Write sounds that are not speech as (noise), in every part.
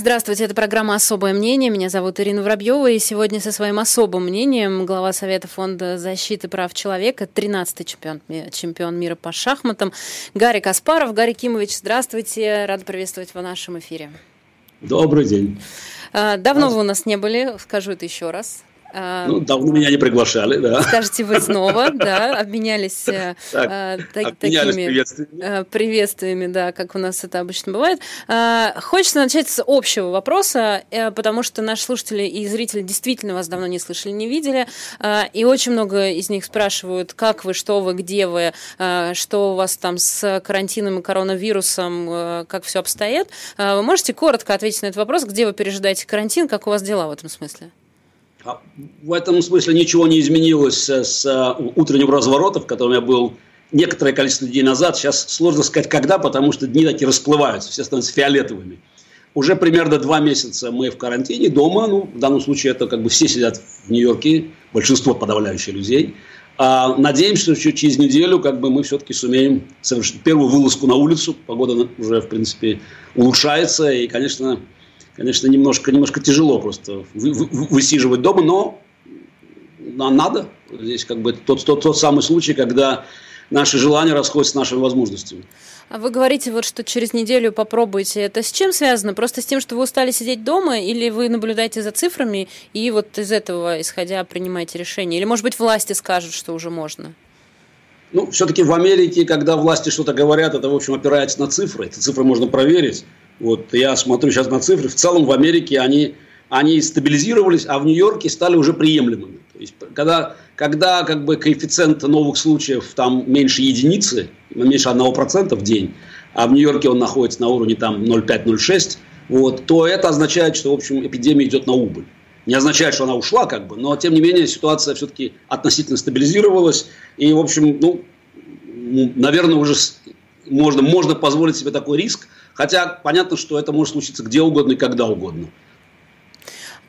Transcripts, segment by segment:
Здравствуйте, это программа «Особое мнение». Меня зовут Ирина Воробьева, и сегодня со своим особым мнением глава Совета фонда защиты прав человека, 13-й чемпион, чемпион мира по шахматам Гарри Каспаров. Гарри Кимович, здравствуйте, рада приветствовать в нашем эфире. Добрый день. А, давно вы у нас не были, скажу это еще раз. А, ну, давно меня не приглашали, да. Скажете вы снова, (laughs) да, обменялись, э, обменялись такими приветствиями. Э, приветствиями, да, как у нас это обычно бывает. Хочется начать с общего вопроса, э, потому что наши слушатели и зрители действительно вас давно не слышали, не видели, и очень много из них спрашивают, как вы, что вы, где вы, что у вас там с карантином и коронавирусом, как все обстоит. Вы можете коротко ответить на этот вопрос, где вы пережидаете карантин, как у вас дела в этом смысле? А в этом смысле ничего не изменилось с э, утреннего разворота, в котором я был некоторое количество дней назад. Сейчас сложно сказать, когда, потому что дни такие расплываются, все становятся фиолетовыми. Уже примерно два месяца мы в карантине дома. Ну, в данном случае это как бы все сидят в Нью-Йорке, большинство подавляющих людей. А надеемся, что через неделю как бы мы все-таки сумеем совершить первую вылазку на улицу. Погода уже, в принципе, улучшается. И, конечно, конечно, немножко, немножко тяжело просто высиживать дома, но нам надо. Здесь как бы тот, тот, тот самый случай, когда наши желания расходятся с нашими возможностями. А вы говорите, вот, что через неделю попробуйте. Это с чем связано? Просто с тем, что вы устали сидеть дома, или вы наблюдаете за цифрами и вот из этого, исходя, принимаете решение? Или, может быть, власти скажут, что уже можно? Ну, все-таки в Америке, когда власти что-то говорят, это, в общем, опирается на цифры. Эти цифры можно проверить. Вот я смотрю сейчас на цифры. В целом в Америке они, они стабилизировались, а в Нью-Йорке стали уже приемлемыми. То есть, когда, когда как бы коэффициент новых случаев там меньше единицы, меньше 1% в день, а в Нью-Йорке он находится на уровне там 0,5-0,6, вот, то это означает, что, в общем, эпидемия идет на убыль. Не означает, что она ушла, как бы, но, тем не менее, ситуация все-таки относительно стабилизировалась. И, в общем, ну, наверное, уже можно, можно позволить себе такой риск – Хотя понятно, что это может случиться где угодно и когда угодно.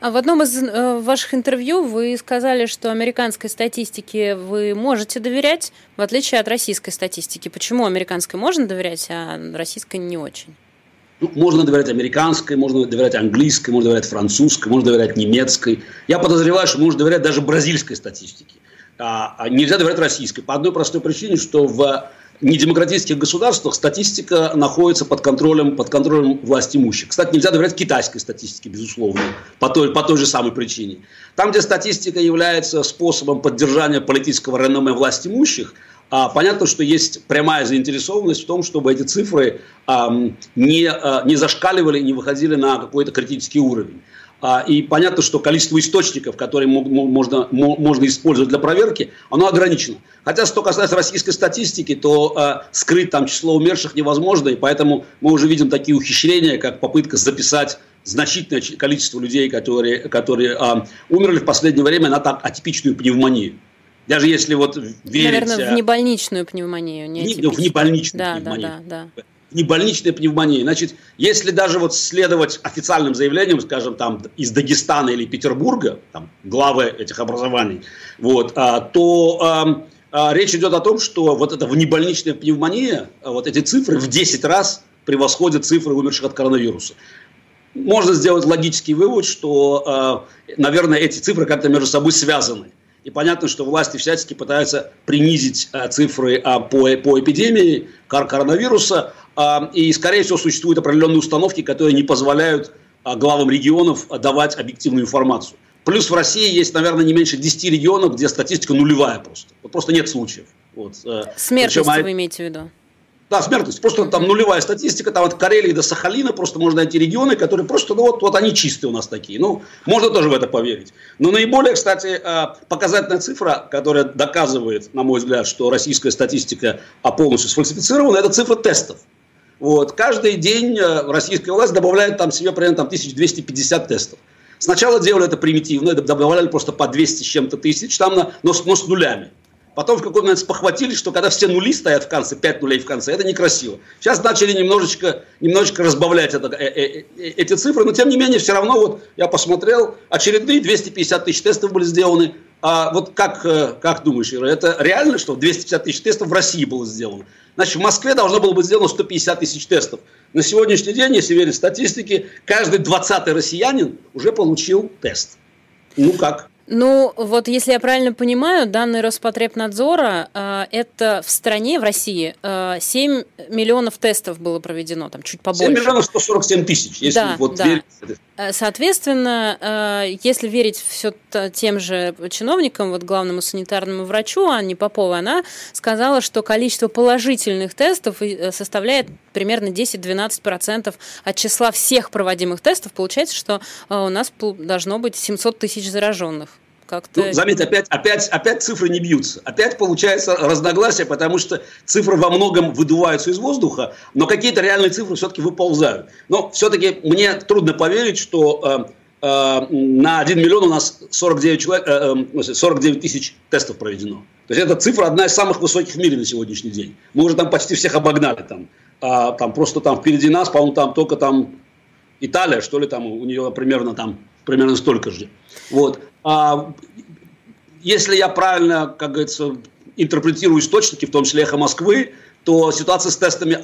А в одном из э, ваших интервью вы сказали, что американской статистике вы можете доверять, в отличие от российской статистики. Почему американской можно доверять, а российской не очень? Ну, можно доверять американской, можно доверять английской, можно доверять французской, можно доверять немецкой. Я подозреваю, что можно доверять даже бразильской статистике. А, а нельзя доверять российской. По одной простой причине, что в недемократических государствах статистика находится под контролем, под контролем власть имущих. Кстати, нельзя доверять китайской статистике, безусловно, по той, по той же самой причине. Там, где статистика является способом поддержания политического реноме власть имущих, а, понятно, что есть прямая заинтересованность в том, чтобы эти цифры а, не, а, не зашкаливали, не выходили на какой-то критический уровень. А, и понятно, что количество источников, которые можно, можно использовать для проверки, оно ограничено. Хотя, что касается российской статистики, то э, скрыть там число умерших невозможно, и поэтому мы уже видим такие ухищрения, как попытка записать значительное количество людей, которые, которые э, умерли в последнее время на так атипичную пневмонию. Даже если вот верить... Наверное, в небольничную пневмонию. Не в небольничную да, пневмонию. Да, да, да небольничная пневмония. Значит, если даже вот следовать официальным заявлениям, скажем, там из Дагестана или Петербурга, там главы этих образований, вот, а, то а, а, речь идет о том, что вот эта внебольничная пневмония, вот эти цифры в 10 раз превосходят цифры умерших от коронавируса. Можно сделать логический вывод, что, наверное, эти цифры как-то между собой связаны. И понятно, что власти всячески пытаются принизить цифры по, по эпидемии коронавируса, а, и, скорее всего, существуют определенные установки, которые не позволяют а, главам регионов давать объективную информацию. Плюс в России есть, наверное, не меньше 10 регионов, где статистика нулевая просто. Вот просто нет случаев. Вот. Э, Смертность Причем, вы имеете в виду? Да, смертность. Просто там нулевая статистика. Там от Карелии до Сахалина просто можно найти регионы, которые просто, ну вот, вот они чистые у нас такие. Ну, можно тоже в это поверить. Но наиболее, кстати, э, показательная цифра, которая доказывает, на мой взгляд, что российская статистика полностью сфальсифицирована, это цифра тестов. Вот. Каждый день э, российская власть добавляет там себе примерно там, 1250 тестов. Сначала делали это примитивно, добавляли просто по 200 с чем-то тысяч, там на, но, но с нулями. Потом в какой-то момент спохватились, что когда все нули стоят в конце, 5 нулей в конце, это некрасиво. Сейчас начали немножечко, немножечко разбавлять это, э, э, э, эти цифры, но тем не менее все равно вот я посмотрел, очередные 250 тысяч тестов были сделаны, а вот как, э, как думаешь, Ира, это реально, что 250 тысяч тестов в России было сделано? Значит, в Москве должно было быть сделано 150 тысяч тестов. На сегодняшний день, если верить статистике, каждый 20-й россиянин уже получил тест. Ну как? Ну, вот если я правильно понимаю, данные Роспотребнадзора, э, это в стране, в России, э, 7 миллионов тестов было проведено, там чуть побольше. 7 миллионов 147 тысяч, если да, вот да. верить. Э, соответственно, э, если верить все тем же чиновникам, вот главному санитарному врачу Анне Поповой, она сказала, что количество положительных тестов э, составляет примерно 10-12% от числа всех проводимых тестов. Получается, что у нас должно быть 700 тысяч зараженных как-то... Ну, заметь, опять, опять, опять цифры не бьются. Опять получается разногласие, потому что цифры во многом выдуваются из воздуха, но какие-то реальные цифры все-таки выползают. Но все-таки мне трудно поверить, что э, э, на 1 миллион у нас 49, человек, э, 49 э, тысяч тестов проведено. То есть эта цифра одна из самых высоких в мире на сегодняшний день. Мы уже там почти всех обогнали. Там, а, там просто там впереди нас, по-моему, там только там Италия, что ли, там у нее примерно там примерно столько же. Вот. А, если я правильно, как говорится, интерпретирую источники, в том числе «Эхо Москвы», то ситуация с тестами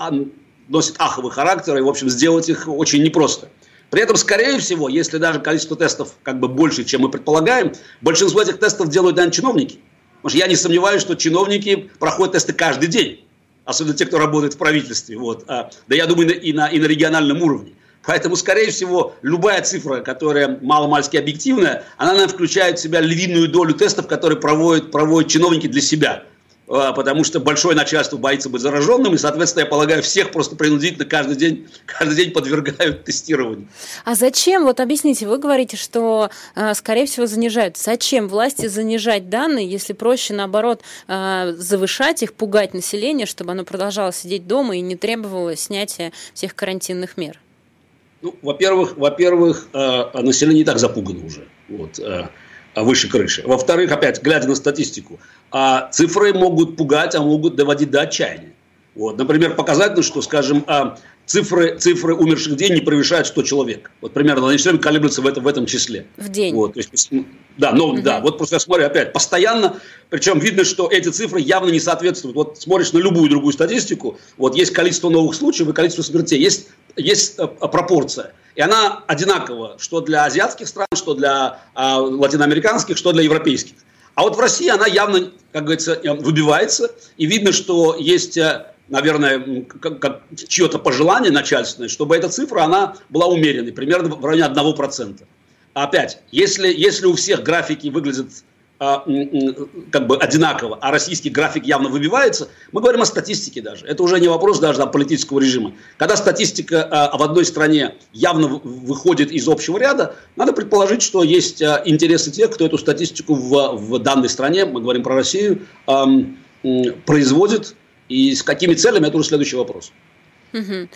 носит аховый характер, и, в общем, сделать их очень непросто. При этом, скорее всего, если даже количество тестов как бы больше, чем мы предполагаем, большинство этих тестов делают, наверное, чиновники. Потому что я не сомневаюсь, что чиновники проходят тесты каждый день. Особенно те, кто работает в правительстве. Вот. А, да я думаю, и на, и на региональном уровне. Поэтому, скорее всего, любая цифра, которая маломальски объективная, она, наверное, включает в себя львиную долю тестов, которые проводят, проводят чиновники для себя. А, потому что большое начальство боится быть зараженным, и, соответственно, я полагаю, всех просто принудительно каждый день, каждый день подвергают (laughs) тестированию. А зачем, вот объясните, вы говорите, что, а, скорее всего, занижают. Зачем власти занижать данные, если проще, наоборот, а, завышать их, пугать население, чтобы оно продолжало сидеть дома и не требовало снятия всех карантинных мер? Ну, во-первых, во-первых, э, население не так запугано уже. Вот, э, выше крыши. Во-вторых, опять, глядя на статистику, а цифры могут пугать, а могут доводить до отчаяния. Вот, например, показательно, что, скажем, а, цифры, цифры умерших в день не превышают 100 человек. Вот примерно они все время колеблются в этом, в этом числе. В день? Вот, то есть, да, но, угу. да, вот просто я смотрю опять, постоянно, причем видно, что эти цифры явно не соответствуют. Вот смотришь на любую другую статистику, вот есть количество новых случаев и количество смертей, есть, есть э, пропорция. И она одинакова, что для азиатских стран, что для э, латиноамериканских, что для европейских. А вот в России она явно, как говорится, э, выбивается, и видно, что есть э, наверное, как, как чье-то пожелание начальственное, чтобы эта цифра, она была умеренной, примерно в районе 1%. Опять, если, если у всех графики выглядят а, как бы одинаково, а российский график явно выбивается, мы говорим о статистике даже. Это уже не вопрос даже о политического режима. Когда статистика а, в одной стране явно выходит из общего ряда, надо предположить, что есть а, интересы тех, кто эту статистику в, в данной стране, мы говорим про Россию, производит, и с какими целями, это уже следующий вопрос. Угу.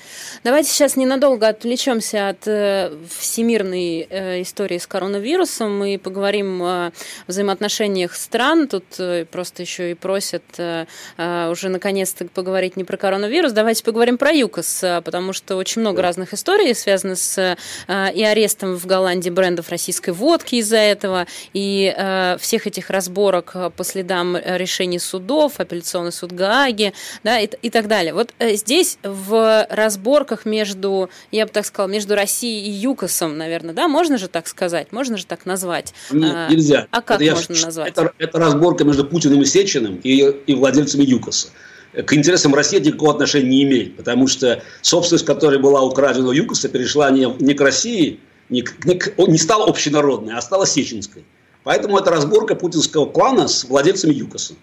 Давайте сейчас ненадолго отвлечемся от э, всемирной э, истории с коронавирусом и поговорим о взаимоотношениях стран. Тут э, просто еще и просят э, э, уже наконец-то поговорить не про коронавирус. Давайте поговорим про ЮКОС, э, потому что очень много да. разных историй связано с э, и арестом в Голландии брендов российской водки из-за этого, и э, всех этих разборок по следам решений судов, апелляционный суд Гааги, да, и, и так далее. Вот э, здесь в разборках между, я бы так сказала, между Россией и ЮКОСом, наверное, да? Можно же так сказать? Можно же так назвать? Нет, а, нельзя. А как это можно я, назвать? Это, это разборка между Путиным и Сечиным и, и владельцами ЮКОСа к интересам России никакого отношения не имеет, потому что собственность, которая была украдена у ЮКОСа, перешла не, не к России, не, не, не стала общенародной, а стала сеченской. Поэтому это разборка путинского клана с владельцами ЮКОСа.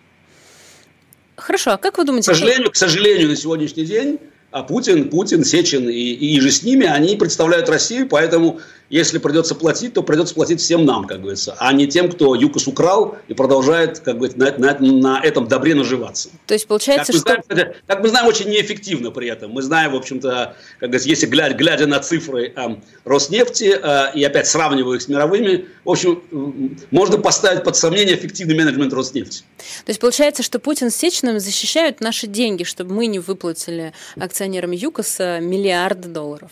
Хорошо, а как вы думаете? К сожалению, к сожалению, на сегодняшний день а Путин, Путин, Сечин и, и же с ними, они представляют Россию, поэтому если придется платить, то придется платить всем нам, как говорится, а не тем, кто ЮКОС украл и продолжает, как говорится, на, на, на этом добре наживаться. То есть получается, как что... знаем, как мы знаем, очень неэффективно при этом. Мы знаем, в общем-то, как говорится, если глядя, глядя на цифры э, Роснефти э, и опять сравнивая их с мировыми, в общем, э, можно поставить под сомнение эффективный менеджмент Роснефти. То есть получается, что Путин с Сечиным защищают наши деньги, чтобы мы не выплатили акционерам ЮКОСа миллиарды долларов.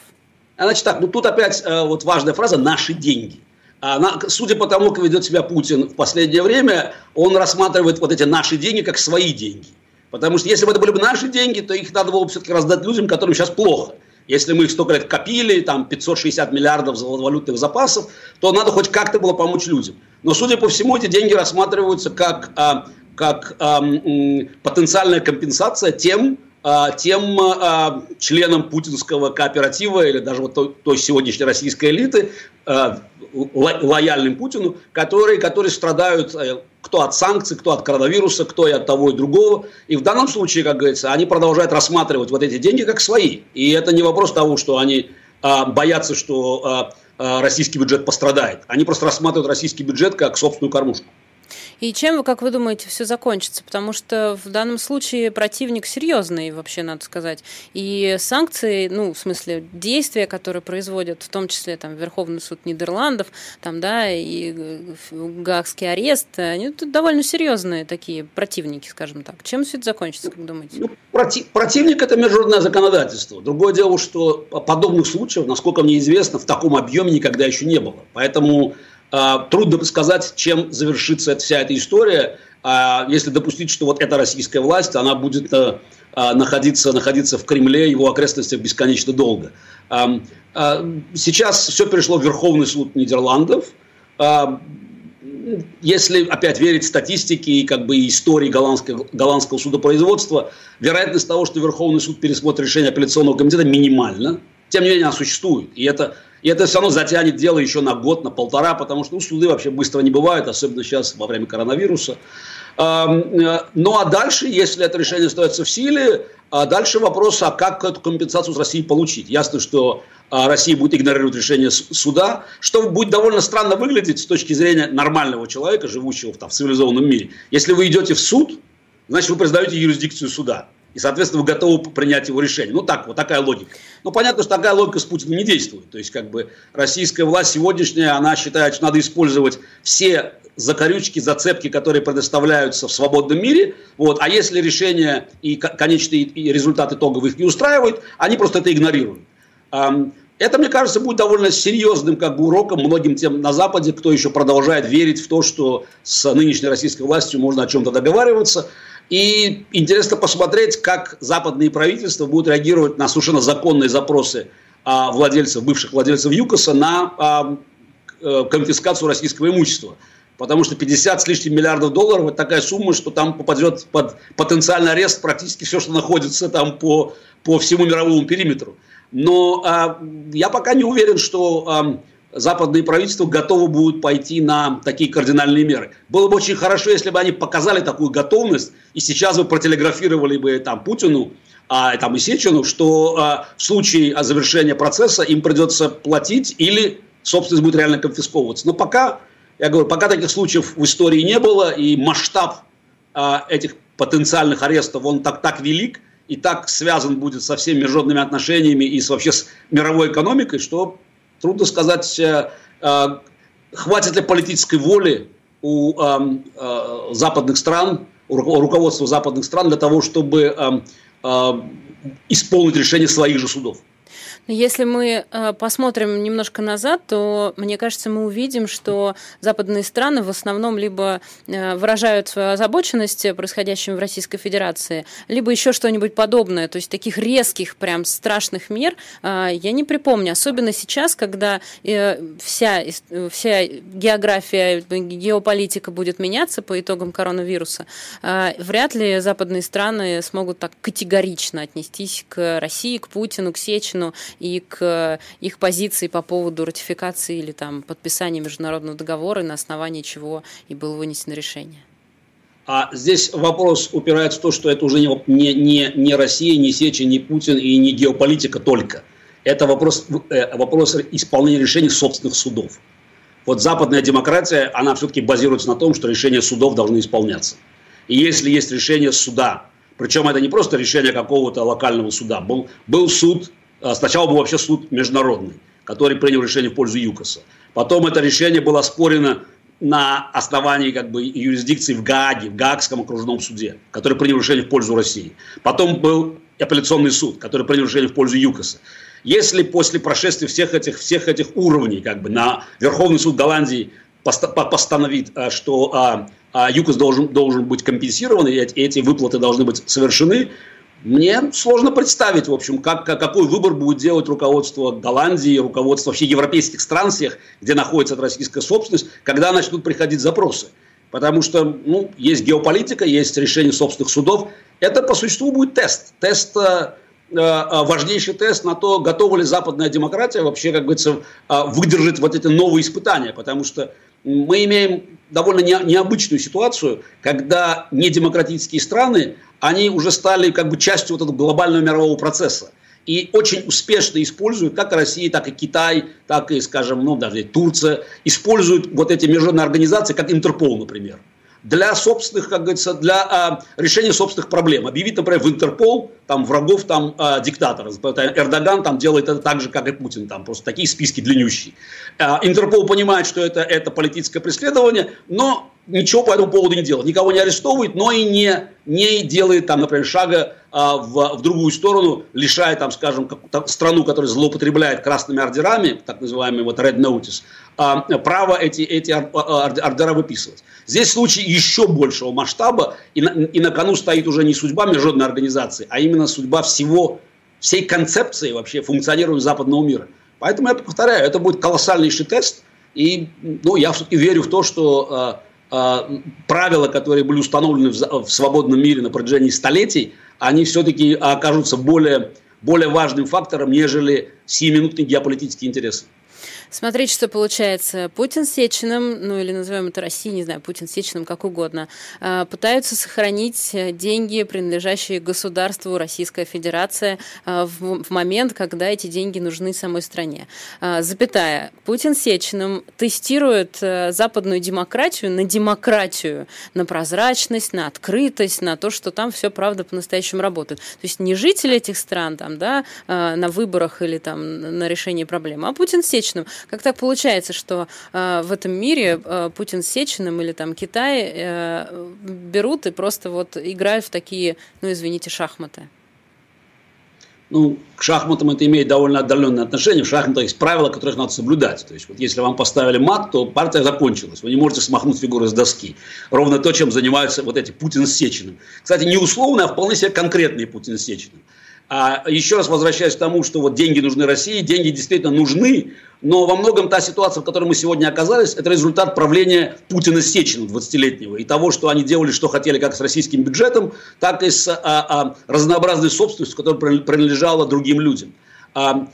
Значит так, ну тут опять э, вот важная фраза «наши деньги». А, судя по тому, как ведет себя Путин в последнее время, он рассматривает вот эти наши деньги как свои деньги. Потому что если бы это были бы наши деньги, то их надо было бы все-таки раздать людям, которым сейчас плохо. Если мы их столько лет копили, там 560 миллиардов валютных запасов, то надо хоть как-то было помочь людям. Но, судя по всему, эти деньги рассматриваются как, а, как а, потенциальная компенсация тем, тем а, членам путинского кооператива или даже вот той, сегодняшней российской элиты, а, лояльным Путину, которые, которые страдают э, кто от санкций, кто от коронавируса, кто и от того и другого. И в данном случае, как говорится, они продолжают рассматривать вот эти деньги как свои. И это не вопрос того, что они боятся, что российский бюджет пострадает. Они просто рассматривают российский бюджет как собственную кормушку. И чем, как вы думаете, все закончится? Потому что в данном случае противник серьезный, вообще, надо сказать. И санкции, ну, в смысле, действия, которые производят, в том числе там Верховный суд Нидерландов, там, да, и э, Гаагский арест, они довольно серьезные такие противники, скажем так. Чем все это закончится, как думаете? Ну, проти- противник – это международное законодательство. Другое дело, что подобных случаев, насколько мне известно, в таком объеме никогда еще не было. Поэтому трудно сказать, чем завершится вся эта история, а, если допустить, что вот эта российская власть, она будет а, находиться, находиться в Кремле, его окрестностях бесконечно долго. Сейчас все перешло в Верховный суд Нидерландов. Если опять верить статистике и как бы истории голландского, голландского судопроизводства, вероятность того, что Верховный суд пересмотрит решение апелляционного комитета, минимальна. Тем не менее, она существует. И это и это все равно затянет дело еще на год, на полтора, потому что ну, суды вообще быстро не бывают, особенно сейчас во время коронавируса. Э, ну а дальше, если это решение остается в силе, а дальше вопрос, а как эту компенсацию с Россией получить. Ясно, что а, Россия будет игнорировать решение суда, что будет довольно странно выглядеть с точки зрения нормального человека, живущего в, там, в цивилизованном мире. Если вы идете в суд, значит, вы признаете юрисдикцию суда и, соответственно, вы готовы принять его решение. Ну, так, вот такая логика. Но понятно, что такая логика с Путиным не действует. То есть, как бы, российская власть сегодняшняя, она считает, что надо использовать все закорючки, зацепки, которые предоставляются в свободном мире. Вот. А если решение и конечный результат итоговых их не устраивают, они просто это игнорируют. Это, мне кажется, будет довольно серьезным как бы, уроком многим тем на Западе, кто еще продолжает верить в то, что с нынешней российской властью можно о чем-то договариваться. И интересно посмотреть, как западные правительства будут реагировать на совершенно законные запросы а, владельцев, бывших владельцев ЮКОСа на а, э, конфискацию российского имущества. Потому что 50 с лишним миллиардов долларов – это такая сумма, что там попадет под потенциальный арест практически все, что находится там по, по всему мировому периметру. Но а, я пока не уверен, что а, западные правительства готовы будут пойти на такие кардинальные меры. Было бы очень хорошо, если бы они показали такую готовность, и сейчас бы протелеграфировали бы там Путину, а, там, и Сечину, что а, в случае завершения процесса им придется платить или собственность будет реально конфисковываться. Но пока, я говорю, пока таких случаев в истории не было, и масштаб а, этих потенциальных арестов, он так, так велик, и так связан будет со всеми международными отношениями и с, вообще с мировой экономикой, что трудно сказать, э, э, хватит ли политической воли у э, западных стран, у руководства западных стран для того, чтобы исполнить решение своих же судов. Если мы э, посмотрим немножко назад, то, мне кажется, мы увидим, что западные страны в основном либо э, выражают свою озабоченность происходящим в Российской Федерации, либо еще что-нибудь подобное. То есть таких резких, прям страшных мер э, я не припомню. Особенно сейчас, когда вся, вся география, геополитика будет меняться по итогам коронавируса, вряд ли западные страны смогут так категорично отнестись к России, к Путину, к Сечину и к их позиции по поводу ратификации или там, подписания международного договора, на основании чего и было вынесено решение. А здесь вопрос упирается в то, что это уже не, не, не Россия, не Сечи, не Путин и не геополитика только. Это вопрос, э, вопрос исполнения решений собственных судов. Вот западная демократия, она все-таки базируется на том, что решения судов должны исполняться. И если есть решение суда, причем это не просто решение какого-то локального суда, был, был суд сначала был вообще суд международный, который принял решение в пользу ЮКОСа. Потом это решение было оспорено на основании как бы, юрисдикции в Гааге, в Гаагском окружном суде, который принял решение в пользу России. Потом был апелляционный суд, который принял решение в пользу ЮКОСа. Если после прошествия всех этих, всех этих уровней как бы, на Верховный суд Голландии постановит, а, что а, а, ЮКОС должен, должен быть компенсирован, и эти выплаты должны быть совершены, мне сложно представить, в общем, как, какой выбор будет делать руководство Голландии, руководство вообще европейских стран всех, где находится российская собственность, когда начнут приходить запросы. Потому что ну, есть геополитика, есть решение собственных судов. Это по существу будет тест. Тест э, э, важнейший тест на то, готова ли западная демократия вообще, как говорится, э, выдержать вот эти новые испытания. Потому что мы имеем довольно необычную ситуацию, когда недемократические страны, они уже стали как бы частью вот этого глобального мирового процесса. И очень успешно используют, как Россия, так и Китай, так и, скажем, ну, даже Турция, используют вот эти международные организации, как Интерпол, например для собственных, как говорится, для а, решения собственных проблем. Объявить, например, в Интерпол там врагов там а, диктатора. Эрдоган там делает это так же, как и Путин, там просто такие списки длиннющие. А, Интерпол понимает, что это, это политическое преследование, но ничего по этому поводу не делает. Никого не арестовывает, но и не, не делает там, например, шага а, в, в другую сторону, лишая, там, скажем, как, там, страну, которая злоупотребляет красными ордерами, так называемый вот red notice, а, право эти, эти ордера выписывать. Здесь случай еще большего масштаба, и на, и на кону стоит уже не судьба международной организации, а именно судьба всего, всей концепции вообще функционирования западного мира. Поэтому я повторяю, это будет колоссальнейший тест, и ну, я все-таки верю в то, что э, правила, которые были установлены в, в свободном мире на протяжении столетий, они все-таки окажутся более, более важным фактором, нежели сиюминутные геополитические интересы. Смотрите, что получается. Путин с Сечиным, ну или назовем это Россией, не знаю, Путин с Сечиным, как угодно, а, пытаются сохранить деньги, принадлежащие государству Российская Федерация, а, в момент, когда эти деньги нужны самой стране. А, запятая. Путин с Сечиным тестирует западную демократию на демократию, на прозрачность, на открытость, на то, что там все правда по-настоящему работает. То есть не жители этих стран там, да, на выборах или там на решении проблемы, а Путин с Сечиным. Как так получается, что э, в этом мире э, Путин с Сечиным или там Китай э, берут и просто вот играют в такие, ну извините, шахматы? ну, к шахматам это имеет довольно отдаленное отношение. В шахматах есть правила, которых надо соблюдать. То есть, вот если вам поставили мат, то партия закончилась. Вы не можете смахнуть фигуры с доски. Ровно то, чем занимаются вот эти Путин с Сечиным. Кстати, не условно, а вполне себе конкретный Путин с Сечиным. А еще раз возвращаясь к тому, что вот деньги нужны России, деньги действительно нужны, но во многом та ситуация, в которой мы сегодня оказались, это результат правления Путина с Сечиным 20-летнего и того, что они делали, что хотели, как с российским бюджетом, так и с а, а, разнообразной собственностью, которая принадлежала другим людям. А,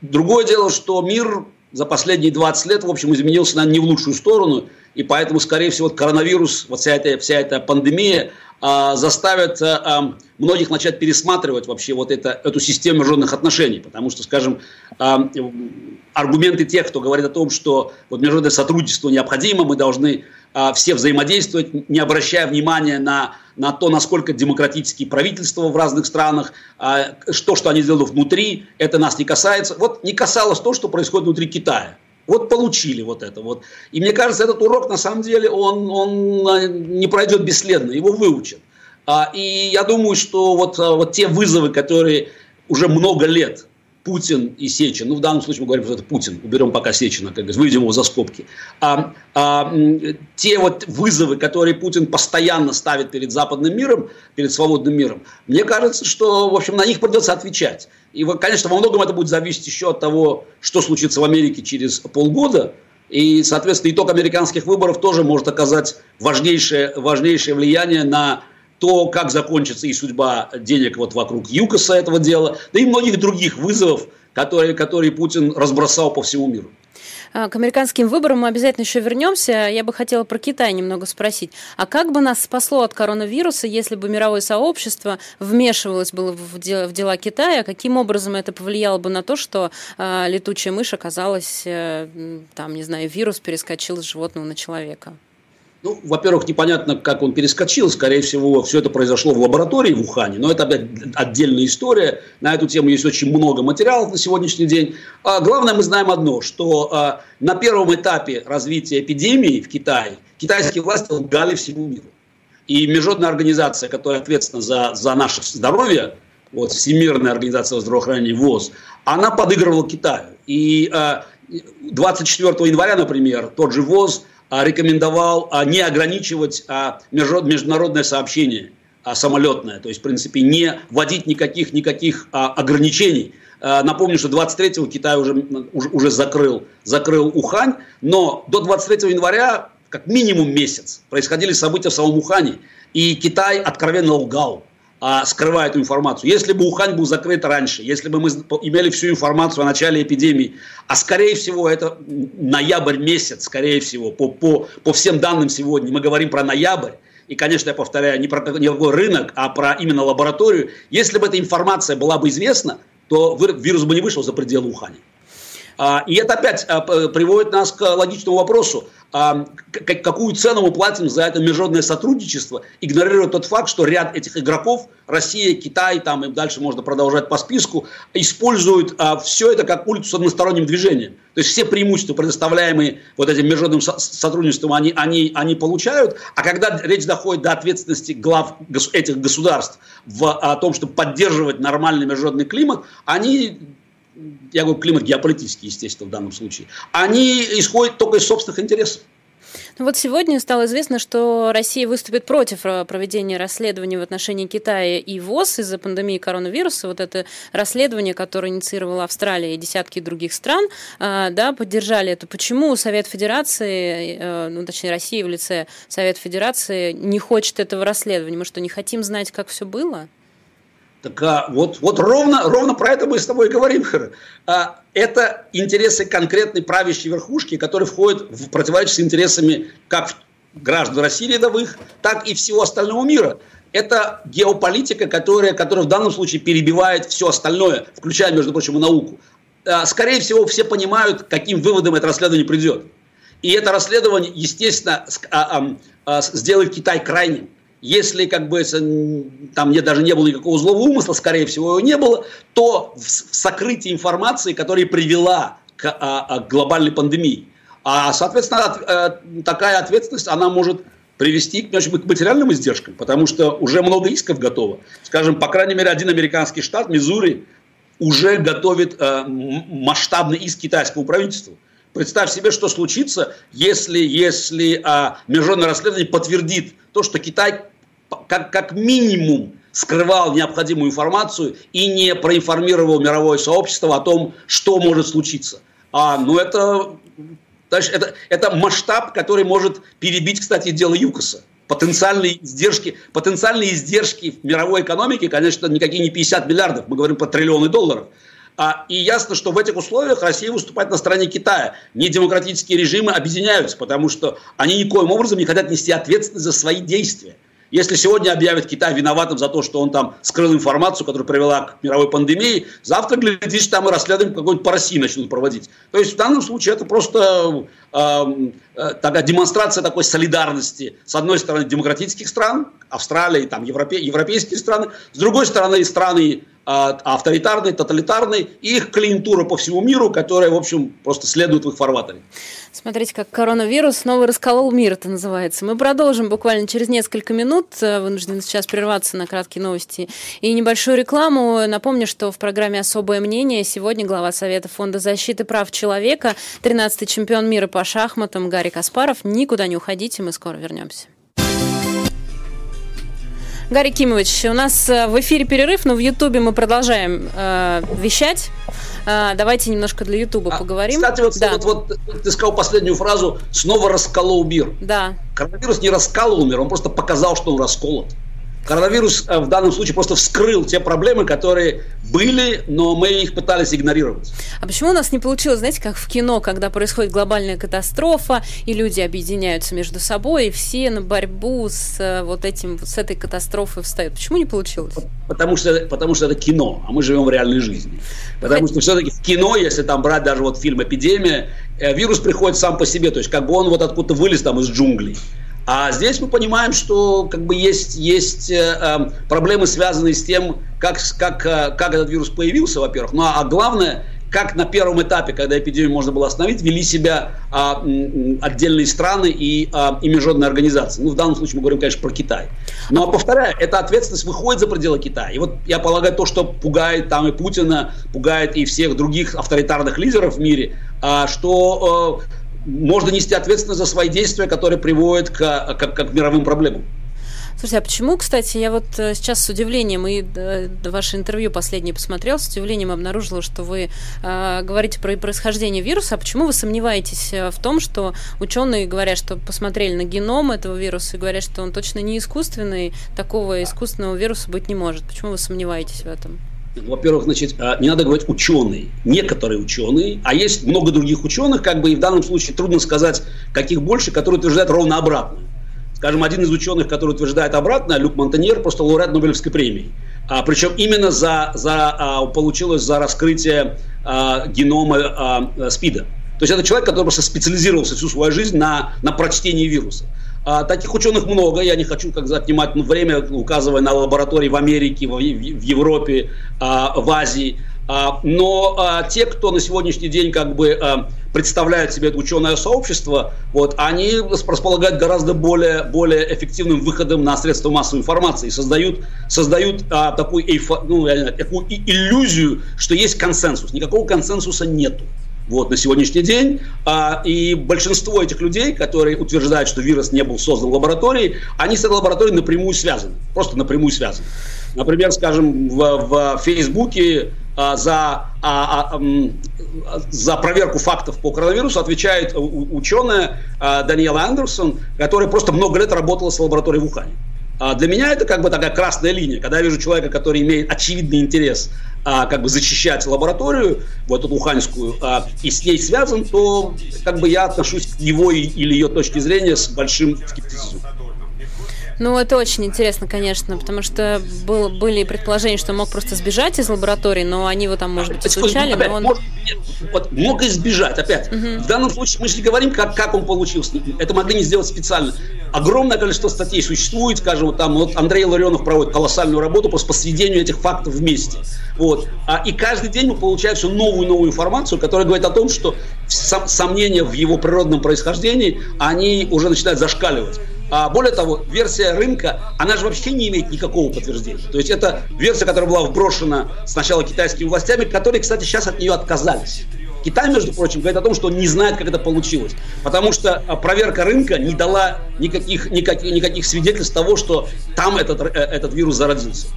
другое дело, что мир за последние 20 лет, в общем, изменился, наверное, не в лучшую сторону, и поэтому, скорее всего, коронавирус, вот вся эта, вся эта пандемия, заставят а, а, многих начать пересматривать вообще вот это, эту систему международных отношений. Потому что, скажем, аргументы тех, кто говорит о том, что вот международное сотрудничество необходимо, мы должны все взаимодействовать, не обращая внимания на, на то, насколько демократические правительства в разных странах, что, что они делают внутри, это нас не касается. Вот не касалось то, что происходит внутри Китая. Вот получили вот это вот. И мне кажется, этот урок на самом деле, он, он а, не пройдет бесследно, его выучат. А, и я думаю, что вот, а, вот те вызовы, которые уже много лет Путин и Сечин, ну в данном случае мы говорим, что это Путин, уберем пока Сечина, как говорится, выведем его за скобки. А, а, те вот вызовы, которые Путин постоянно ставит перед западным миром, перед свободным миром, мне кажется, что, в общем, на них придется отвечать. И, конечно, во многом это будет зависеть еще от того, что случится в Америке через полгода, и, соответственно, итог американских выборов тоже может оказать важнейшее, важнейшее влияние на то, как закончится и судьба денег вот вокруг ЮКОСа этого дела, да и многих других вызовов, которые, которые Путин разбросал по всему миру. А, к американским выборам мы обязательно еще вернемся. Я бы хотела про Китай немного спросить. А как бы нас спасло от коронавируса, если бы мировое сообщество вмешивалось было в дела Китая? Каким образом это повлияло бы на то, что э, летучая мышь оказалась, э, там, не знаю, вирус перескочил с животного на человека? Ну, во-первых, непонятно, как он перескочил. Скорее всего, все это произошло в лаборатории в Ухане, но это опять отдельная история. На эту тему есть очень много материалов на сегодняшний день. А главное, мы знаем одно, что а, на первом этапе развития эпидемии в Китае китайские власти лгали всему миру. И международная организация, которая ответственна за, за наше здоровье, вот Всемирная организация здравоохранения ВОЗ, она подыгрывала Китаю. И 24 января, например, тот же ВОЗ рекомендовал не ограничивать международное сообщение самолетное, то есть, в принципе, не вводить никаких, никаких ограничений. Напомню, что 23-го Китай уже, уже, уже закрыл, закрыл Ухань, но до 23 января, как минимум месяц, происходили события в самом Ухане, и Китай откровенно лгал а, скрывая эту информацию. Если бы Ухань был закрыт раньше, если бы мы имели всю информацию о начале эпидемии, а скорее всего это ноябрь месяц, скорее всего, по, по, по всем данным сегодня, мы говорим про ноябрь, и, конечно, я повторяю, не про никакой рынок, а про именно лабораторию. Если бы эта информация была бы известна, то вирус бы не вышел за пределы Ухани. А, и это опять а, приводит нас к логичному вопросу. А, какую цену мы платим за это международное сотрудничество, игнорируя тот факт, что ряд этих игроков, Россия, Китай, там и дальше можно продолжать по списку, используют все это как улицу с односторонним движением. То есть все преимущества, предоставляемые вот этим международным сотрудничеством, они, они, они получают. А когда речь доходит до ответственности глав этих государств в о том, чтобы поддерживать нормальный международный климат, они я говорю климат геополитический, естественно, в данном случае, они исходят только из собственных интересов. Ну вот сегодня стало известно, что Россия выступит против э, проведения расследования в отношении Китая и ВОЗ из-за пандемии коронавируса. Вот это расследование, которое инициировала Австралия и десятки других стран, э, да, поддержали это. Почему Совет Федерации, э, ну точнее Россия в лице Совета Федерации не хочет этого расследования? Мы что, не хотим знать, как все было? Так а, вот, вот ровно, ровно про это мы с тобой говорим. А, это интересы конкретной правящей верхушки, которые входят в противоречие с интересами как граждан России рядовых, так и всего остального мира. Это геополитика, которая, которая в данном случае перебивает все остальное, включая, между прочим, и науку. А, скорее всего, все понимают, каким выводом это расследование придет. И это расследование, естественно, а, а, сделает Китай крайним. Если как бы там мне даже не было никакого злого умысла, скорее всего его не было, то в сокрытии информации, которая привела к, а, а, к глобальной пандемии. А, соответственно, от, а, такая ответственность, она может привести к, к материальным издержкам, потому что уже много исков готово. Скажем, по крайней мере, один американский штат, Миссури, уже готовит э, масштабный иск китайскому правительству. Представь себе, что случится, если, если а, международное расследование подтвердит то, что Китай как, как минимум скрывал необходимую информацию и не проинформировал мировое сообщество о том, что может случиться. А, ну это, это, это масштаб, который может перебить, кстати, дело ЮКОСа. Потенциальные издержки, потенциальные издержки в мировой экономике, конечно, никакие не 50 миллиардов, мы говорим про триллионы долларов. А, и ясно, что в этих условиях Россия выступает на стороне Китая. Недемократические режимы объединяются, потому что они никоим образом не хотят нести ответственность за свои действия. Если сегодня объявят Китай виноватым за то, что он там скрыл информацию, которая привела к мировой пандемии, завтра, глядишь, там и расследование какой-нибудь по России начнут проводить. То есть в данном случае это просто э, э, такая демонстрация такой солидарности. С одной стороны, демократических стран, Австралии, там, Европе, европейские страны, с другой стороны, страны а, авторитарные, тоталитарные, и их клиентура по всему миру, которая, в общем, просто следует в их фарватере. Смотрите, как коронавирус снова расколол мир, это называется. Мы продолжим буквально через несколько минут. Вынуждены сейчас прерваться на краткие новости и небольшую рекламу. Напомню, что в программе «Особое мнение» сегодня глава Совета Фонда защиты прав человека, 13-й чемпион мира по шахматам Гарри Каспаров. Никуда не уходите, мы скоро вернемся. Гарри Кимович, у нас э, в эфире перерыв, но в Ютубе мы продолжаем э, вещать. Э, давайте немножко для Ютуба а, поговорим. Кстати, вот, да. вот, вот ты сказал последнюю фразу «снова расколол мир». Да. Коронавирус не раскалывал мир, он просто показал, что он расколот. Коронавирус э, в данном случае просто вскрыл те проблемы, которые были, но мы их пытались игнорировать. А почему у нас не получилось, знаете, как в кино, когда происходит глобальная катастрофа, и люди объединяются между собой, и все на борьбу с э, вот этим, с этой катастрофой встают? Почему не получилось? Потому что, потому что это кино, а мы живем в реальной жизни. Потому что все-таки в кино, если там брать даже вот фильм «Эпидемия», э, вирус приходит сам по себе, то есть как бы он вот откуда-то вылез там из джунглей. А здесь мы понимаем, что как бы есть, есть э, э, проблемы, связанные с тем, как, как, э, как этот вирус появился, во-первых. Ну а главное, как на первом этапе, когда эпидемию можно было остановить, вели себя а, отдельные страны и, а, и международные организации. Ну, в данном случае мы говорим, конечно, про Китай. Но, повторяю, эта ответственность выходит за пределы Китая. И вот я полагаю, то, что пугает там и Путина, пугает и всех других авторитарных лидеров в мире, а, что а, можно нести ответственность за свои действия, которые приводят к, к, к мировым проблемам. Слушайте, а почему, кстати, я вот э, сейчас с удивлением и ваше интервью последнее посмотрел, с удивлением обнаружила, что вы э, говорите про происхождение вируса. А почему вы сомневаетесь э, в том, что ученые говорят, что посмотрели на геном этого вируса и говорят, что он точно не искусственный, такого искусственного вируса быть не может? Почему вы сомневаетесь в этом? Во-первых, значит, не надо говорить ученые, некоторые ученые, а есть много других ученых, как бы и в данном случае трудно сказать, каких больше, которые утверждают ровно обратное. Скажем, один из ученых, который утверждает обратно, Люк Монтаньер, просто лауреат Нобелевской премии. А, причем именно за, за, а, получилось за раскрытие а, генома а, СПИДа. То есть это человек, который просто специализировался всю свою жизнь на, на прочтении вируса. А, таких ученых много, я не хочу как отнимать время, указывая на лаборатории в Америке, в, в Европе, а, в Азии. А, но а, те, кто на сегодняшний день как бы а, представляют себе это ученое сообщество, вот, они располагают гораздо более, более эффективным выходом на средства массовой информации и создают, создают а, такую, эйфо, ну, такую иллюзию, что есть консенсус. Никакого консенсуса нету. Вот, на сегодняшний день. А, и большинство этих людей, которые утверждают, что вирус не был создан в лаборатории, они с этой лабораторией напрямую связаны. Просто напрямую связаны. Например, скажем, в, в Фейсбуке а, за, а, а, за проверку фактов по коронавирусу отвечает ученая Даниэла Андерсон, которая просто много лет работала с лабораторией в Ухане. Для меня это как бы такая красная линия, когда я вижу человека, который имеет очевидный интерес как бы защищать лабораторию, вот эту уханьскую, и с ней связан, то как бы я отношусь к его или ее точке зрения с большим скептицизмом. Ну, это очень интересно, конечно, потому что был, были предположения, что он мог просто сбежать из лаборатории, но они его там, может быть, изучали, но он... Может, вот, мог избежать, опять. Угу. В данном случае мы же не говорим, как, как он получился. Это могли не сделать специально. Огромное количество статей существует, скажем, вот там вот Андрей Ларионов проводит колоссальную работу по сведению этих фактов вместе. Вот. А, и каждый день мы получаем все новую новую информацию, которая говорит о том, что сомнения в его природном происхождении, они уже начинают зашкаливать. А более того, версия рынка, она же вообще не имеет никакого подтверждения. То есть это версия, которая была вброшена сначала китайскими властями, которые, кстати, сейчас от нее отказались. Китай, между прочим, говорит о том, что он не знает, как это получилось. Потому что а, проверка рынка не дала никаких, никаких, никаких свидетельств того, что там этот, э, этот вирус зародился.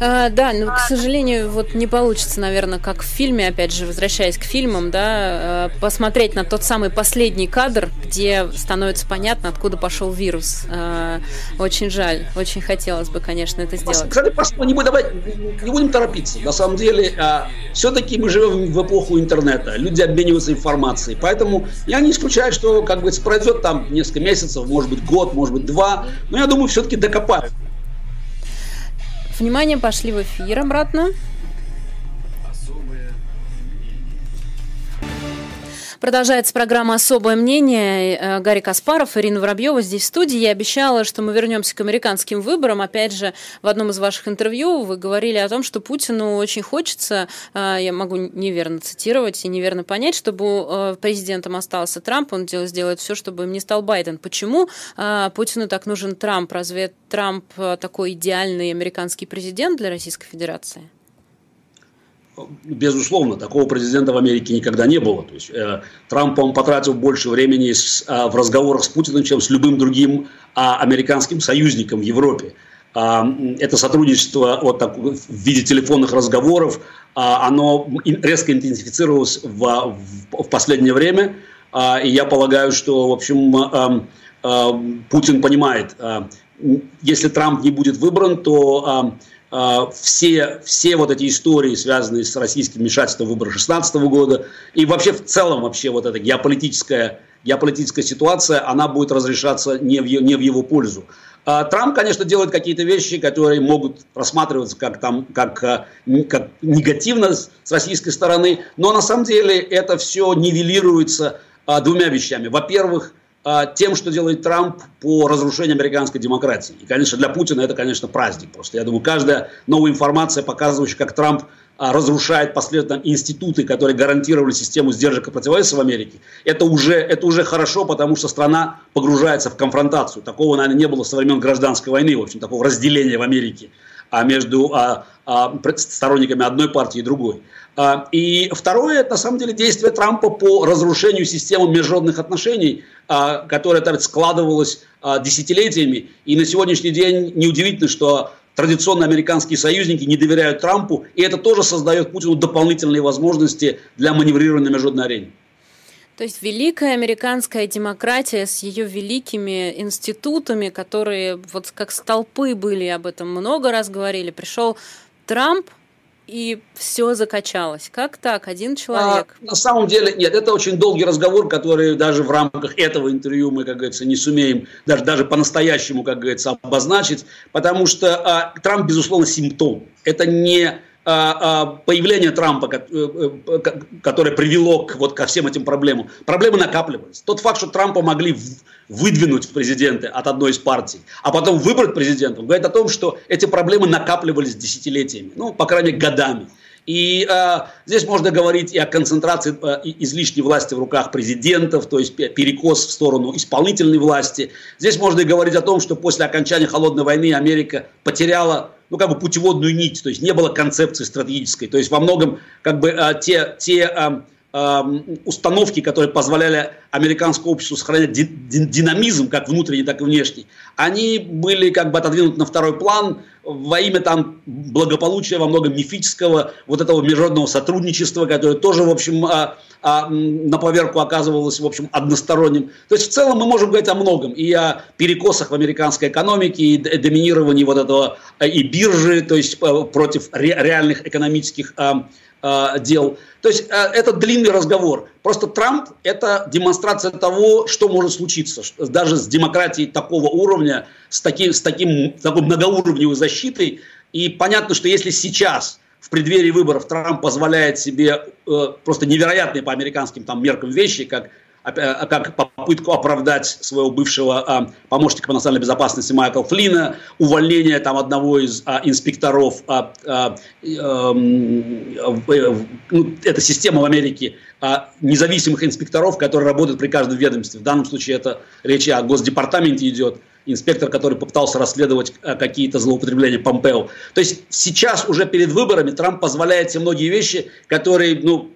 А, да, но, к сожалению, вот не получится, наверное, как в фильме, опять же, возвращаясь к фильмам, да, а, посмотреть на тот самый последний кадр, где становится понятно, откуда пошел вирус. А, очень жаль, очень хотелось бы, конечно, это сделать. Кстати, не будем, давай, не будем торопиться. На самом деле, а, все-таки мы живем в эпоху интернета, люди обмениваются информацией, поэтому я не исключаю, что, как бы, пройдет там несколько месяцев, может быть, год, может быть, два, но я думаю, все-таки докопают. Внимание, пошли в эфир обратно. Продолжается программа «Особое мнение». Э, Гарри Каспаров, Ирина Воробьева здесь в студии. Я обещала, что мы вернемся к американским выборам. Опять же, в одном из ваших интервью вы говорили о том, что Путину очень хочется, э, я могу неверно цитировать и неверно понять, чтобы э, президентом остался Трамп, он сделает все, чтобы им не стал Байден. Почему Путину так нужен Трамп? Разве Трамп такой идеальный американский президент для Российской Федерации? Безусловно, такого президента в Америке никогда не было. То есть, э, Трамп, он потратил больше времени с, э, в разговорах с Путиным, чем с любым другим э, американским союзником в Европе. Э, это сотрудничество вот так, в виде телефонных разговоров, э, оно резко интенсифицировалось в, в, в последнее время. Э, и я полагаю, что, в общем, э, э, Путин понимает, э, если Трамп не будет выбран, то... Э, все, все вот эти истории, связанные с российским вмешательством в выборы 2016 года, и вообще в целом вообще вот эта геополитическая, геополитическая ситуация, она будет разрешаться не в, не в его пользу. А Трамп, конечно, делает какие-то вещи, которые могут рассматриваться как, там, как, а, как негативно с российской стороны, но на самом деле это все нивелируется двумя вещами. Во-первых, а, тем, что делает Трамп по разрушению американской демократии. И, конечно, для Путина это, конечно, праздник просто. Я думаю, каждая новая информация, показывающая, как Трамп разрушает последовательно институты, которые гарантировали систему сдержек и противовесов в Америке, это уже, это уже хорошо, потому что страна погружается в конфронтацию. Такого, наверное, не было со времен гражданской войны, в общем, такого разделения в Америке а между а, а, сторонниками одной партии и другой. А, и второе, это на самом деле действие Трампа по разрушению системы международных отношений, а, которая так, складывалась а, десятилетиями. И на сегодняшний день неудивительно, что традиционно американские союзники не доверяют Трампу, и это тоже создает Путину дополнительные возможности для маневрирования на международной арене. То есть великая американская демократия с ее великими институтами, которые вот как столпы были, об этом много раз говорили, пришел Трамп, и все закачалось. Как так? Один человек? А, на самом деле, нет, это очень долгий разговор, который даже в рамках этого интервью мы, как говорится, не сумеем даже, даже по-настоящему, как говорится, обозначить, потому что а, Трамп, безусловно, симптом. Это не а, а, появление Трампа, э, э, которое привело к, вот, ко всем этим проблемам. Проблемы накапливались. Тот факт, что Трампа могли выдвинуть в президенты от одной из партий, а потом выбрать президентом, говорит о том, что эти проблемы накапливались десятилетиями, ну, по крайней мере, годами. И э, здесь можно говорить и о концентрации э, излишней власти в руках президентов, то есть перекос в сторону исполнительной власти. Здесь можно и говорить о том, что после окончания холодной войны Америка потеряла ну, как бы путеводную нить, то есть не было концепции стратегической. То есть во многом как бы а, те, те а, а, установки, которые позволяли американскому обществу сохранять ди, ди, динамизм, как внутренний, так и внешний, они были как бы отодвинуты на второй план во имя там благополучия во многом мифического вот этого международного сотрудничества, которое тоже, в общем, а, а, на поверку оказывалось, в общем, односторонним. То есть в целом мы можем говорить о многом. И о перекосах в американской экономике, и доминировании вот этого э, и биржи, то есть э, против ре, реальных экономических а, а, дел. То есть а, это длинный разговор. Просто Трамп – это демонстрация того, что может случиться. Даже с демократией такого уровня, с, таким, с таким, такой многоуровневой защитой. И понятно, что если сейчас – в преддверии выборов Трамп позволяет себе э, просто невероятные по американским там меркам вещи, как э, как попытку оправдать своего бывшего а, помощника по национальной безопасности Майкла Флина, увольнение там одного из а, инспекторов, а, а, а, э, ну, это система в Америке а, независимых инспекторов, которые работают при каждом ведомстве. В данном случае это речь о Госдепартаменте идет инспектор, который попытался расследовать э, какие-то злоупотребления Помпео. То есть сейчас уже перед выборами Трамп позволяет себе многие вещи, которые ну,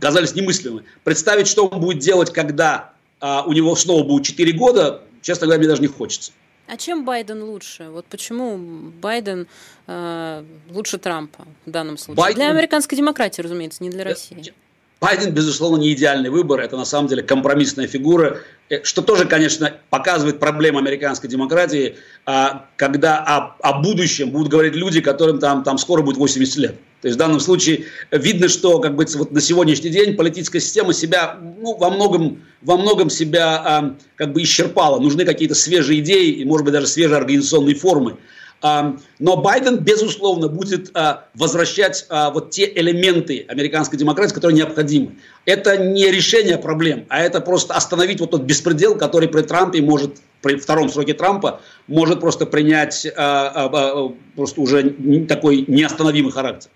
казались немыслимыми. Представить, что он будет делать, когда а, у него снова будет 4 года, честно говоря, мне даже не хочется. А чем Байден лучше? Вот почему Байден э, лучше Трампа в данном случае? Байден... Для американской демократии, разумеется, не для России. Байден, безусловно, не идеальный выбор, это на самом деле компромиссная фигура, э, что тоже, конечно, показывает проблему американской демократии, а, когда о, о будущем будут говорить люди, которым там, там скоро будет 80 лет. То есть в данном случае видно, что как бы, вот на сегодняшний день политическая система себя ну, во, многом, во многом себя а, как бы исчерпала. Нужны какие-то свежие идеи и, может быть, даже свежие организационные формы. Но Байден, безусловно, будет а, возвращать а, вот те элементы американской демократии, которые необходимы. Это не решение проблем, а это просто остановить вот тот беспредел, который при Трампе может, при втором сроке Трампа, может просто принять а, просто уже такой неостановимый характер.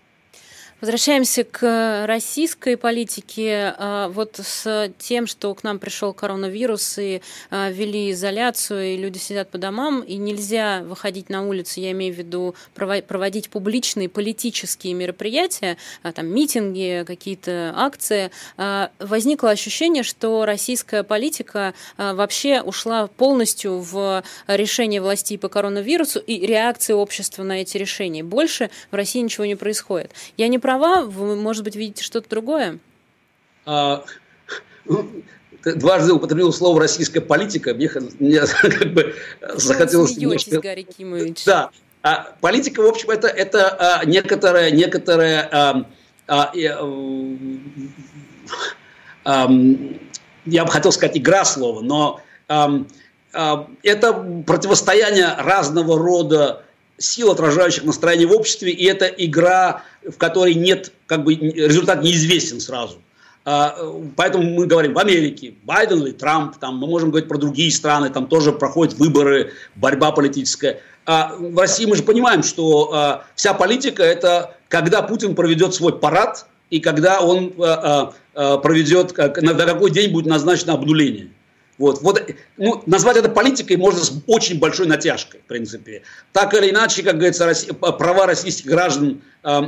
Возвращаемся к российской политике. А, вот с тем, что к нам пришел коронавирус и а, ввели изоляцию, и люди сидят по домам, и нельзя выходить на улицу, я имею в виду проводить публичные политические мероприятия, а, там митинги, какие-то акции, возникло ощущение, что российская политика вообще ушла полностью в решение властей по коронавирусу и реакции общества на эти решения. Больше в России ничего не происходит. Я не права? Вы, может быть, видите что-то другое? А, ну, дважды употребил слово российская политика. Мне, мне (laughs) как бы захотелось немножко... Гарри Кимович. Да. А, политика, в общем, это, это а, некоторая, некоторая а, а, а, я бы хотел сказать игра слова, но а, а, это противостояние разного рода сил, отражающих настроение в обществе, и это игра, в которой нет, как бы, результат неизвестен сразу. А, поэтому мы говорим в Америке, Байден или Трамп, там, мы можем говорить про другие страны, там тоже проходят выборы, борьба политическая. А в России мы же понимаем, что а, вся политика – это когда Путин проведет свой парад и когда он э, проведет, на какой день будет назначено обнуление. Вот, вот, ну, назвать это политикой можно с очень большой натяжкой, в принципе. Так или иначе, как говорится, Россия, права российских граждан, э,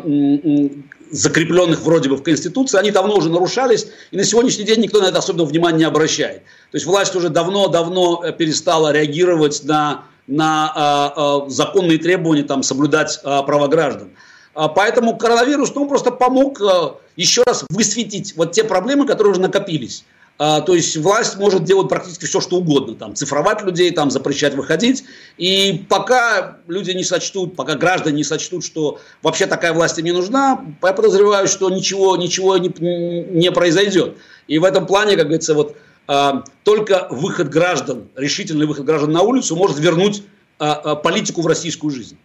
закрепленных вроде бы в Конституции, они давно уже нарушались, и на сегодняшний день никто на это особенного внимания не обращает. То есть власть уже давно-давно э, перестала реагировать на, на э, э, законные требования там, соблюдать э, права граждан. Поэтому коронавирус, ну, просто помог э, еще раз высветить вот те проблемы, которые уже накопились. А, то есть власть может делать практически все, что угодно, там, цифровать людей, там, запрещать выходить. И пока люди не сочтут, пока граждане не сочтут, что вообще такая власть им не нужна, я подозреваю, что ничего, ничего не, не произойдет. И в этом плане, как говорится, вот, а, только выход граждан, решительный выход граждан на улицу может вернуть а, политику в российскую жизнь.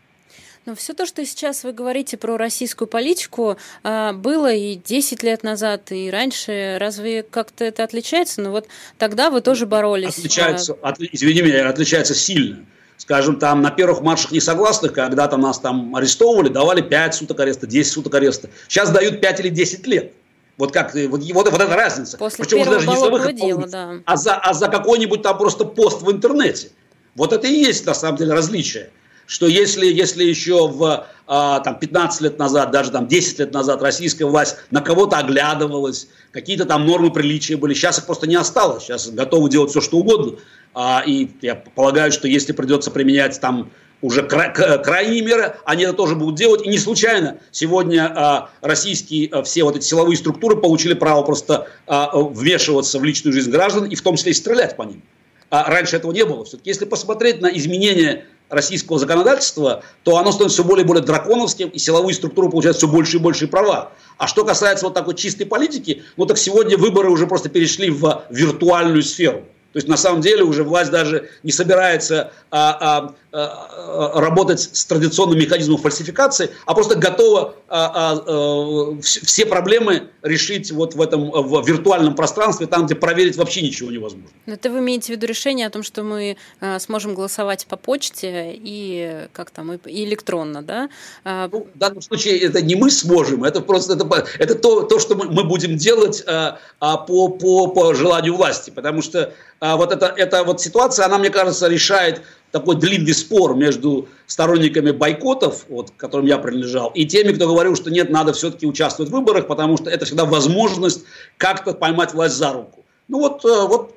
Но все то, что сейчас вы говорите про российскую политику, а, было и 10 лет назад, и раньше. Разве как-то это отличается? Ну вот тогда вы тоже боролись. Отличается, от, извини меня, отличается сильно. Скажем, там на первых маршах несогласных, когда там нас там арестовывали, давали 5 суток ареста, 10 суток ареста. Сейчас дают 5 или 10 лет. Вот как вот, вот, вот эта разница. После Причем даже не за выход дела, да. а за, а за какой-нибудь там просто пост в интернете. Вот это и есть на самом деле различие что если, если еще в а, там, 15 лет назад, даже там 10 лет назад российская власть на кого-то оглядывалась, какие-то там нормы приличия были, сейчас их просто не осталось, сейчас готовы делать все, что угодно. А, и я полагаю, что если придется применять там уже кра- крайние меры, они это тоже будут делать. И не случайно сегодня а, российские а, все вот эти силовые структуры получили право просто а, вмешиваться в личную жизнь граждан и в том числе и стрелять по ним. А раньше этого не было. Все-таки если посмотреть на изменения российского законодательства, то оно становится все более и более драконовским, и силовые структуры получают все больше и больше права. А что касается вот такой чистой политики, ну так сегодня выборы уже просто перешли в виртуальную сферу. То есть на самом деле уже власть даже не собирается а, а, а, работать с традиционным механизмом фальсификации, а просто готова а, а, а, все проблемы решить вот в этом в виртуальном пространстве, там, где проверить вообще ничего невозможно. Но это вы имеете в виду решение о том, что мы а, сможем голосовать по почте и как там и электронно, да? А... Ну, в данном случае это не мы сможем, это просто это, это то, то, что мы, мы будем делать а, а, по, по, по желанию власти, потому что вот эта, эта вот ситуация, она, мне кажется, решает такой длинный спор между сторонниками бойкотов, вот, к которым я принадлежал, и теми, кто говорил, что нет, надо все-таки участвовать в выборах, потому что это всегда возможность как-то поймать власть за руку. Ну вот, э, вот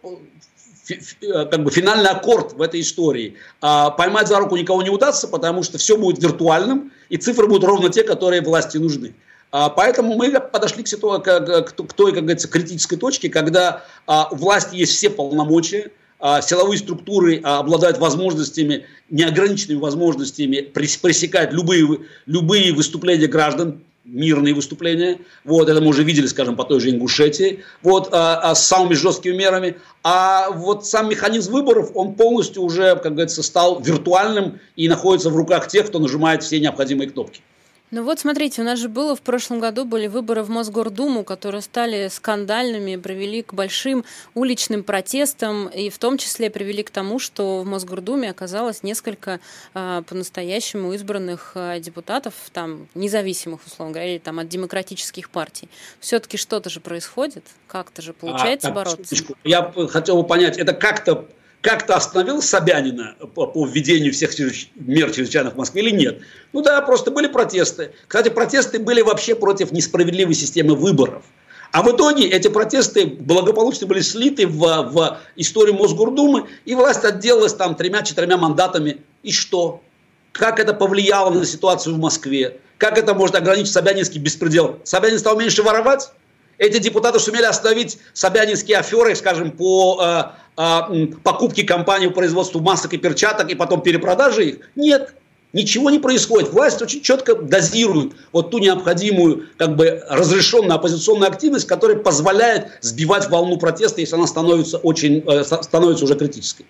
э, как бы финальный аккорд в этой истории. А поймать за руку никого не удастся, потому что все будет виртуальным, и цифры будут ровно те, которые власти нужны. А, поэтому мы подошли к, ситуации, к, к той, как говорится, критической точке, когда а, у власти есть все полномочия, а, силовые структуры обладают возможностями, неограниченными возможностями пресекать любые, любые выступления граждан, мирные выступления. Вот, это мы уже видели, скажем, по той же Ингушетии, вот, а, а, с самыми жесткими мерами. А вот сам механизм выборов, он полностью уже, как говорится, стал виртуальным и находится в руках тех, кто нажимает все необходимые кнопки. Ну вот смотрите, у нас же было в прошлом году были выборы в Мосгордуму, которые стали скандальными, привели к большим уличным протестам и в том числе привели к тому, что в Мосгордуме оказалось несколько э, по-настоящему избранных э, депутатов, там независимых, условно говоря, или там от демократических партий. Все-таки что-то же происходит, как-то же получается а, так, бороться. Я хотел бы понять, это как-то как-то остановил Собянина по, по введению всех мер чрезвычайных в Москве или нет? Ну да, просто были протесты. Кстати, протесты были вообще против несправедливой системы выборов. А в итоге эти протесты благополучно были слиты в, в историю Мосгордумы, и власть отделалась там тремя-четырьмя мандатами. И что? Как это повлияло на ситуацию в Москве? Как это может ограничить Собянинский беспредел? Собянин стал меньше воровать? Эти депутаты сумели остановить собянинские аферы, скажем, по э, э, покупке компании по производству масок и перчаток и потом перепродаже их? Нет. Ничего не происходит. Власть очень четко дозирует вот ту необходимую, как бы разрешенную оппозиционную активность, которая позволяет сбивать волну протеста, если она становится очень, э, становится уже критической.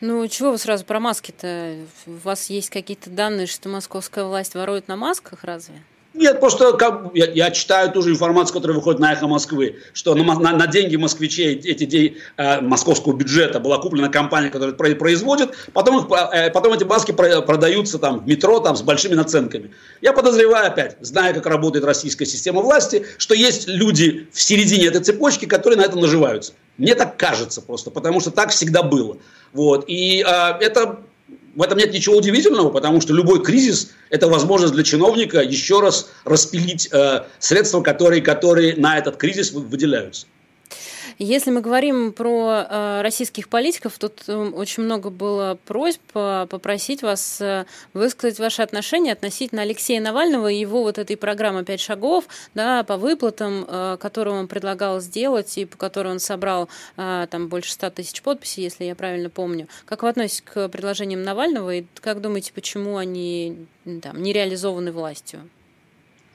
Ну, чего вы сразу про маски-то? У вас есть какие-то данные, что московская власть ворует на масках, разве? Нет, просто как, я, я читаю ту же информацию, которая выходит на «Эхо Москвы», что на, на, на деньги москвичей, эти деньги э, московского бюджета была куплена компания, которая производит, потом, их, э, потом эти маски продаются там в метро там, с большими наценками. Я подозреваю опять, зная, как работает российская система власти, что есть люди в середине этой цепочки, которые на этом наживаются. Мне так кажется просто, потому что так всегда было. Вот. И э, это в этом нет ничего удивительного, потому что любой кризис – это возможность для чиновника еще раз распилить э, средства, которые, которые на этот кризис выделяются. Если мы говорим про э, российских политиков, тут э, очень много было просьб э, попросить вас э, высказать ваши отношения относительно Алексея Навального и его вот этой программы «Пять шагов» да, по выплатам, которую он предлагал сделать и по которой он собрал там больше 100 тысяч подписей, если я правильно помню. Как вы относитесь к предложениям Навального и как думаете, почему они там, не реализованы властью?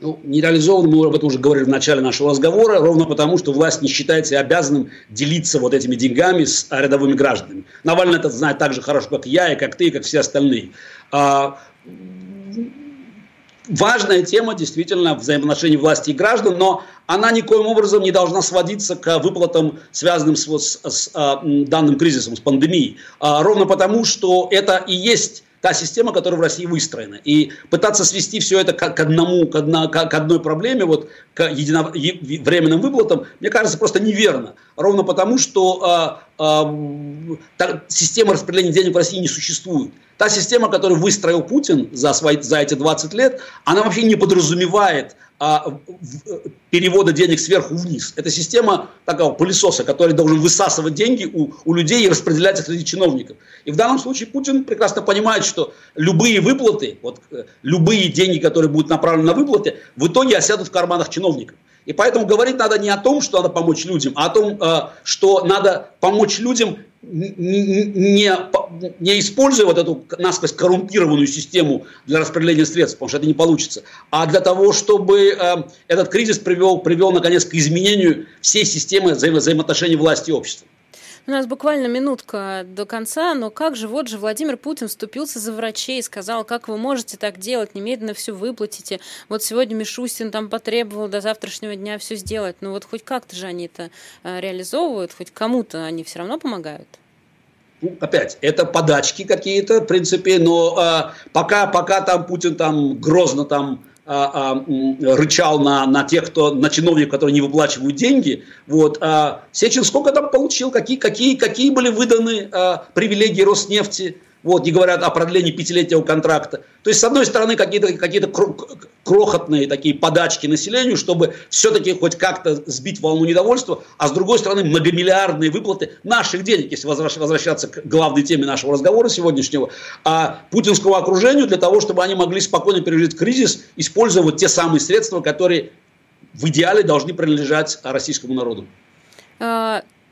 Ну, не реализован, мы об этом уже говорили в начале нашего разговора, ровно потому, что власть не считается обязанным делиться вот этими деньгами с рядовыми гражданами. Навальный это знает так же хорошо, как я, и как ты, и как все остальные. А, важная тема действительно взаимоотношений власти и граждан, но она никоим образом не должна сводиться к выплатам, связанным с, с, с а, данным кризисом, с пандемией. А, ровно потому, что это и есть та система, которая в России выстроена. И пытаться свести все это к, одному, к, одна, к одной проблеме, вот к едино, временным выплатам, мне кажется, просто неверно. Ровно потому, что система распределения денег в России не существует. Та система, которую выстроил Путин за, свои, за эти 20 лет, она вообще не подразумевает а, перевода денег сверху вниз. Это система такого пылесоса, который должен высасывать деньги у, у людей и распределять их среди чиновников. И в данном случае Путин прекрасно понимает, что любые выплаты, вот, э, любые деньги, которые будут направлены на выплаты, в итоге осядут в карманах чиновников. И поэтому говорить надо не о том, что надо помочь людям, а о том, э, что надо помочь людям не, не используя вот эту насквозь коррумпированную систему для распределения средств, потому что это не получится, а для того, чтобы э, этот кризис привел, привел наконец к изменению всей системы взаимо взаимоотношений власти и общества. У нас буквально минутка до конца, но как же, вот же Владимир Путин вступился за врачей, сказал, как вы можете так делать, немедленно все выплатите. Вот сегодня Мишустин там потребовал до завтрашнего дня все сделать. Ну вот хоть как-то же они это э, реализовывают, хоть кому-то они все равно помогают. Ну, опять, это подачки какие-то, в принципе, но а, пока, пока там Путин там грозно там рычал на, на тех, кто, на чиновников, которые не выплачивают деньги. Вот, а Сечин сколько там получил, какие, какие, какие были выданы а, привилегии Роснефти, вот, не говорят о продлении пятилетнего контракта. То есть, с одной стороны, какие-то какие крохотные такие подачки населению, чтобы все-таки хоть как-то сбить волну недовольства, а с другой стороны, многомиллиардные выплаты наших денег, если возвращаться к главной теме нашего разговора сегодняшнего, а путинскому окружению для того, чтобы они могли спокойно пережить кризис, используя вот те самые средства, которые в идеале должны принадлежать российскому народу.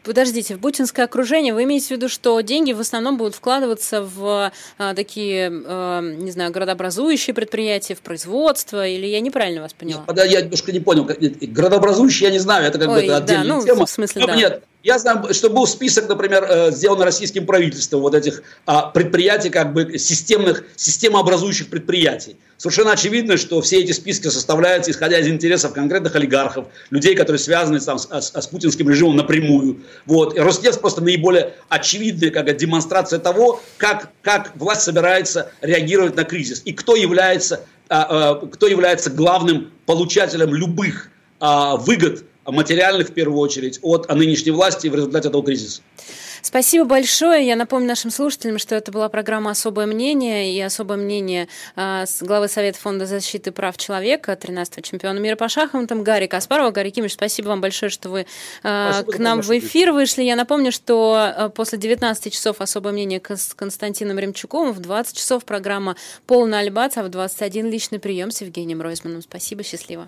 Подождите, в путинское окружение вы имеете в виду, что деньги в основном будут вкладываться в а, такие, а, не знаю, городообразующие предприятия, в производство, или я неправильно вас поняла? Нет, я немножко не понял. Городообразующие я не знаю, это как Ой, бы это отдельная да, ну, тема. В смысле, да. Нет, я знаю, что был список, например, э, сделан российским правительством вот этих а, предприятий, как бы системных, системообразующих предприятий. Совершенно очевидно, что все эти списки составляются, исходя из интересов конкретных олигархов, людей, которые связаны там, с, с, с путинским режимом напрямую. Вот. И Роснефть просто наиболее очевидная как, демонстрация того, как, как власть собирается реагировать на кризис и кто является, а, а, кто является главным получателем любых выгод материальных в первую очередь от нынешней власти в результате этого кризиса. Спасибо большое. Я напомню нашим слушателям, что это была программа «Особое мнение» и особое мнение э, с главы Совета фонда защиты прав человека, 13-го чемпиона мира по шахматам Гарри Каспарова. Гарри Кимович, спасибо вам большое, что вы э, к нам в эфир вышли. Я напомню, что после 19 часов «Особое мнение» с Константином Ремчуковым, в 20 часов программа «Полный альбац», а в 21 личный прием с Евгением Ройзманом. Спасибо, счастливо.